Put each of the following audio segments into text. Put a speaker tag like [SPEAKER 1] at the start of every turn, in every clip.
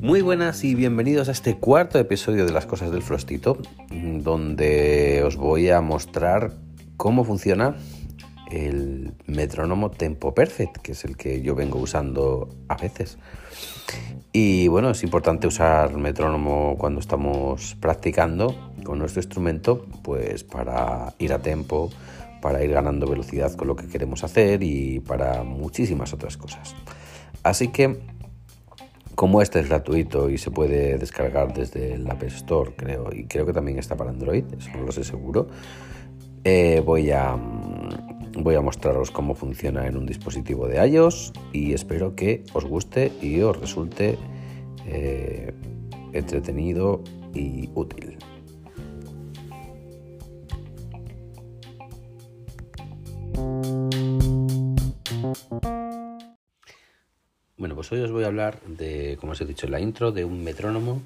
[SPEAKER 1] Muy buenas y bienvenidos a este cuarto episodio de las cosas del Frostito, donde os voy a mostrar cómo funciona el metrónomo Tempo Perfect, que es el que yo vengo usando a veces. Y bueno, es importante usar metrónomo cuando estamos practicando con nuestro instrumento, pues para ir a tempo, para ir ganando velocidad con lo que queremos hacer y para muchísimas otras cosas. Así que, como este es gratuito y se puede descargar desde el App Store, creo, y creo que también está para Android, eso no lo sé seguro, eh, voy a voy a mostraros cómo funciona en un dispositivo de iOS y espero que os guste y os resulte eh, entretenido y útil. Bueno, pues hoy os voy a hablar de, como os he dicho en la intro, de un metrónomo.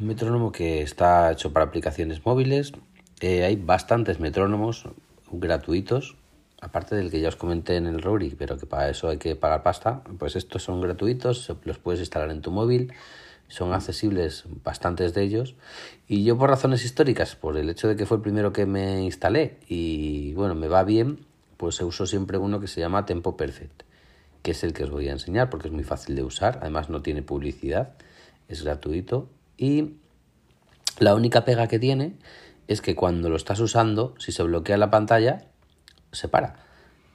[SPEAKER 1] Un metrónomo que está hecho para aplicaciones móviles. Eh, hay bastantes metrónomos gratuitos, aparte del que ya os comenté en el Rory, pero que para eso hay que pagar pasta. Pues estos son gratuitos, los puedes instalar en tu móvil. Son accesibles bastantes de ellos. Y yo por razones históricas, por el hecho de que fue el primero que me instalé y bueno, me va bien, pues uso siempre uno que se llama Tempo Perfect que es el que os voy a enseñar porque es muy fácil de usar, además no tiene publicidad, es gratuito y la única pega que tiene es que cuando lo estás usando, si se bloquea la pantalla, se para.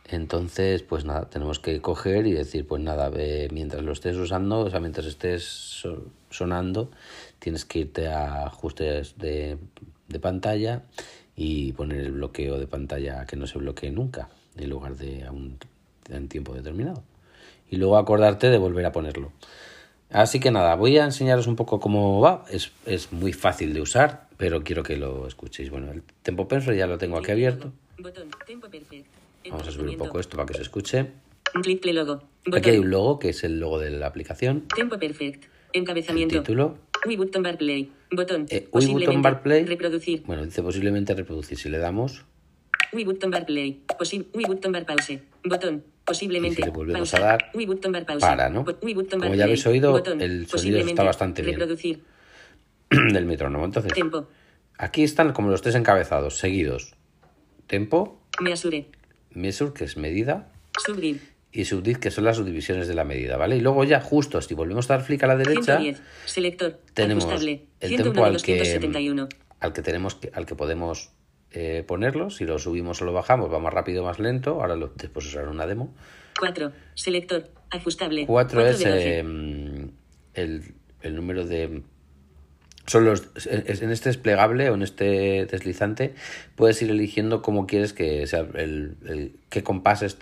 [SPEAKER 1] Entonces, pues nada, tenemos que coger y decir, pues nada, mientras lo estés usando, o sea, mientras estés sonando, tienes que irte a ajustes de, de pantalla y poner el bloqueo de pantalla que no se bloquee nunca, en lugar de a un en tiempo determinado y luego acordarte de volver a ponerlo. Así que nada, voy a enseñaros un poco cómo va. Es, es muy fácil de usar, pero quiero que lo escuchéis. Bueno, el Tempo Perfect ya lo tengo aquí abierto. Vamos a subir un poco esto para que se escuche. Aquí hay un logo que es el logo de la aplicación.
[SPEAKER 2] Tempo Perfect. Encabezamiento.
[SPEAKER 1] El título.
[SPEAKER 2] Uy button bar play. Botón.
[SPEAKER 1] Eh, button bar play.
[SPEAKER 2] Reproducir.
[SPEAKER 1] Bueno, dice posiblemente reproducir. Si le damos.
[SPEAKER 2] Uy button bar play. Posi Uy button bar pause. Botón. Posiblemente.
[SPEAKER 1] Y si le volvemos a dar,
[SPEAKER 2] bar pausa.
[SPEAKER 1] para, ¿no? Como ya habéis oído,
[SPEAKER 2] Botón.
[SPEAKER 1] el sonido está bastante bien
[SPEAKER 2] Reproducir.
[SPEAKER 1] del metrónomo. Entonces,
[SPEAKER 2] Tempo.
[SPEAKER 1] aquí están como los tres encabezados, seguidos. Tempo,
[SPEAKER 2] Measure.
[SPEAKER 1] measure, que es medida,
[SPEAKER 2] Subgrid.
[SPEAKER 1] y subdiv, que son las subdivisiones de la medida, ¿vale? Y luego ya, justo, si volvemos a dar clic a la derecha,
[SPEAKER 2] 110. Selector.
[SPEAKER 1] tenemos
[SPEAKER 2] Ajustable.
[SPEAKER 1] el
[SPEAKER 2] 101
[SPEAKER 1] tempo
[SPEAKER 2] de
[SPEAKER 1] al que,
[SPEAKER 2] 271.
[SPEAKER 1] al que tenemos que, al que podemos eh, ponerlo. Si lo subimos o lo bajamos, va más rápido o más lento. Ahora lo, después usaré una demo.
[SPEAKER 2] 4. Selector. Ajustable.
[SPEAKER 1] 4
[SPEAKER 2] Cuatro
[SPEAKER 1] es
[SPEAKER 2] de 12.
[SPEAKER 1] eh, el, el número de... Son los, en este desplegable o en este deslizante puedes ir eligiendo cómo quieres que sea el, el- qué compases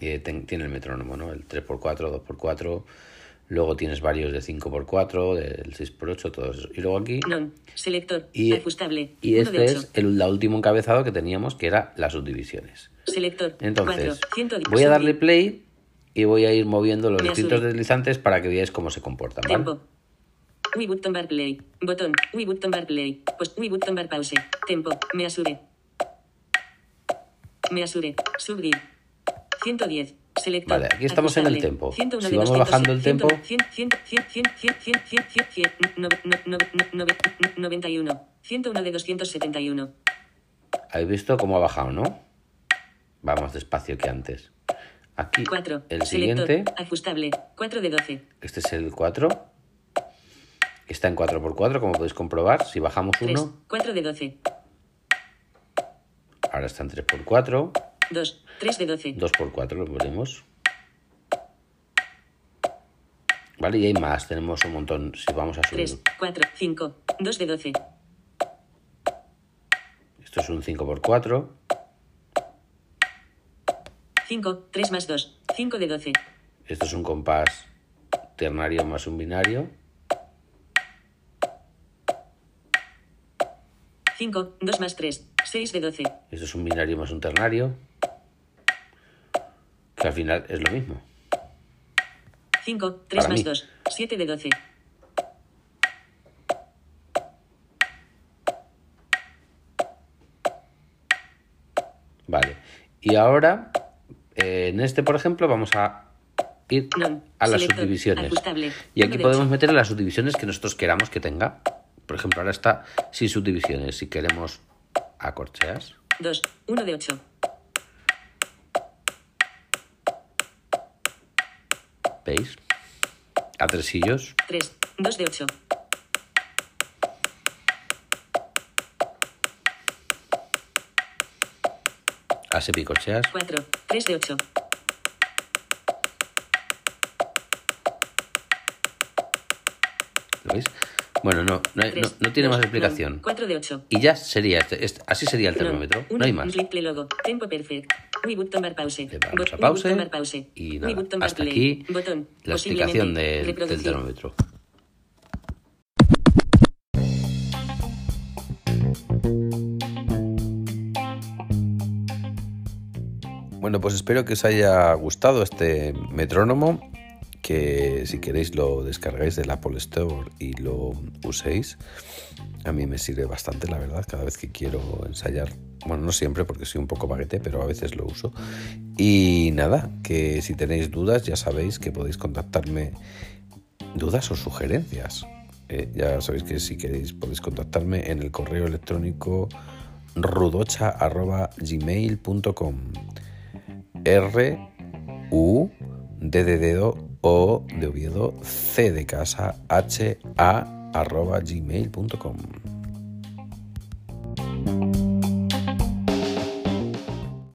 [SPEAKER 1] eh, ten- tiene el metrónomo, ¿no? El 3x4, 2x4, luego tienes varios de 5x4, del 6x8, todos esos. Y luego aquí
[SPEAKER 2] Non. Selector.
[SPEAKER 1] y,
[SPEAKER 2] Ajustable.
[SPEAKER 1] y
[SPEAKER 2] 1 de
[SPEAKER 1] este
[SPEAKER 2] 8.
[SPEAKER 1] es el la último encabezado que teníamos que era las subdivisiones.
[SPEAKER 2] Selector.
[SPEAKER 1] Entonces,
[SPEAKER 2] 4. 110.
[SPEAKER 1] voy a darle play y voy a ir moviendo los
[SPEAKER 2] Me
[SPEAKER 1] distintos
[SPEAKER 2] asure.
[SPEAKER 1] deslizantes para que veáis cómo se comportan, ¿vale?
[SPEAKER 2] Tempo. Uy, button bar play. Botón. Uy, button bar play. Pues, uy, button bar pause. Tempo. Measure. Measure. Subgrid. 110. Selector.
[SPEAKER 1] Vale, aquí estamos Ajustable. en el tempo. Si vamos bajando el tempo.
[SPEAKER 2] 91. 101 de 271.
[SPEAKER 1] Habéis visto cómo ha bajado, ¿no? Vamos despacio que antes. Aquí
[SPEAKER 2] cuatro.
[SPEAKER 1] el
[SPEAKER 2] Selector.
[SPEAKER 1] siguiente.
[SPEAKER 2] Ajustable. 4 de 12.
[SPEAKER 1] Este es el 4. Está en 4x4, como podéis comprobar. Si bajamos 1.
[SPEAKER 2] 4 de 12.
[SPEAKER 1] Ahora está en 3x4.
[SPEAKER 2] 2. 3 de 12.
[SPEAKER 1] 2x4 lo ponemos. Vale, y hay más. Tenemos un montón. Si vamos a subir.
[SPEAKER 2] 3. 4. 5. 2 de 12.
[SPEAKER 1] Esto es un 5x4.
[SPEAKER 2] 5. 3 más 2. 5 de 12.
[SPEAKER 1] Esto es un compás ternario más un binario.
[SPEAKER 2] 5. 2 más 3. 6 de 12.
[SPEAKER 1] Esto es un binario más un ternario. Que al final es lo mismo.
[SPEAKER 2] 5. 3
[SPEAKER 1] Para
[SPEAKER 2] más
[SPEAKER 1] mí.
[SPEAKER 2] 2. 7 de 12.
[SPEAKER 1] Vale. Y ahora Eh, en este, por ejemplo, vamos a ir
[SPEAKER 2] Non.
[SPEAKER 1] a las
[SPEAKER 2] Selector.
[SPEAKER 1] subdivisiones.
[SPEAKER 2] Ajustable.
[SPEAKER 1] Y aquí
[SPEAKER 2] de
[SPEAKER 1] podemos meter las subdivisiones que nosotros queramos que tenga. Por ejemplo, ahora está sin subdivisiones. Si queremos acorcheas,
[SPEAKER 2] 2. 1 de 8.
[SPEAKER 1] ¿Veis? A tresillos,
[SPEAKER 2] 3. 2 de 8.
[SPEAKER 1] a sepicorcheas,
[SPEAKER 2] 4. 3 de 8.
[SPEAKER 1] ¿lo veis? Bueno, no, no, hay- no- no tiene más explicación.
[SPEAKER 2] 4 de 8.
[SPEAKER 1] Y ya sería, este- este- así sería el termómetro, no hay más.
[SPEAKER 2] Logo. Tempo perfect. Pause.
[SPEAKER 1] Le damos a pause
[SPEAKER 2] pause.
[SPEAKER 1] y nada, hasta aquí
[SPEAKER 2] Botón.
[SPEAKER 1] la explicación del, del termómetro. Bueno, pues espero que os haya gustado este metrónomo, que si queréis lo descargáis del Apple Store y lo uséis. A mí me sirve bastante, la verdad, cada vez que quiero ensayar. Bueno, no siempre porque soy un poco baguete, pero a veces lo uso. Y nada, que si tenéis dudas ya sabéis que podéis contactarme, dudas o sugerencias. Eh, ya sabéis que si queréis podéis contactarme en el correo electrónico rudocha.gmail.com R U D de dedo O de Oviedo C de casa H A arroba gmail.com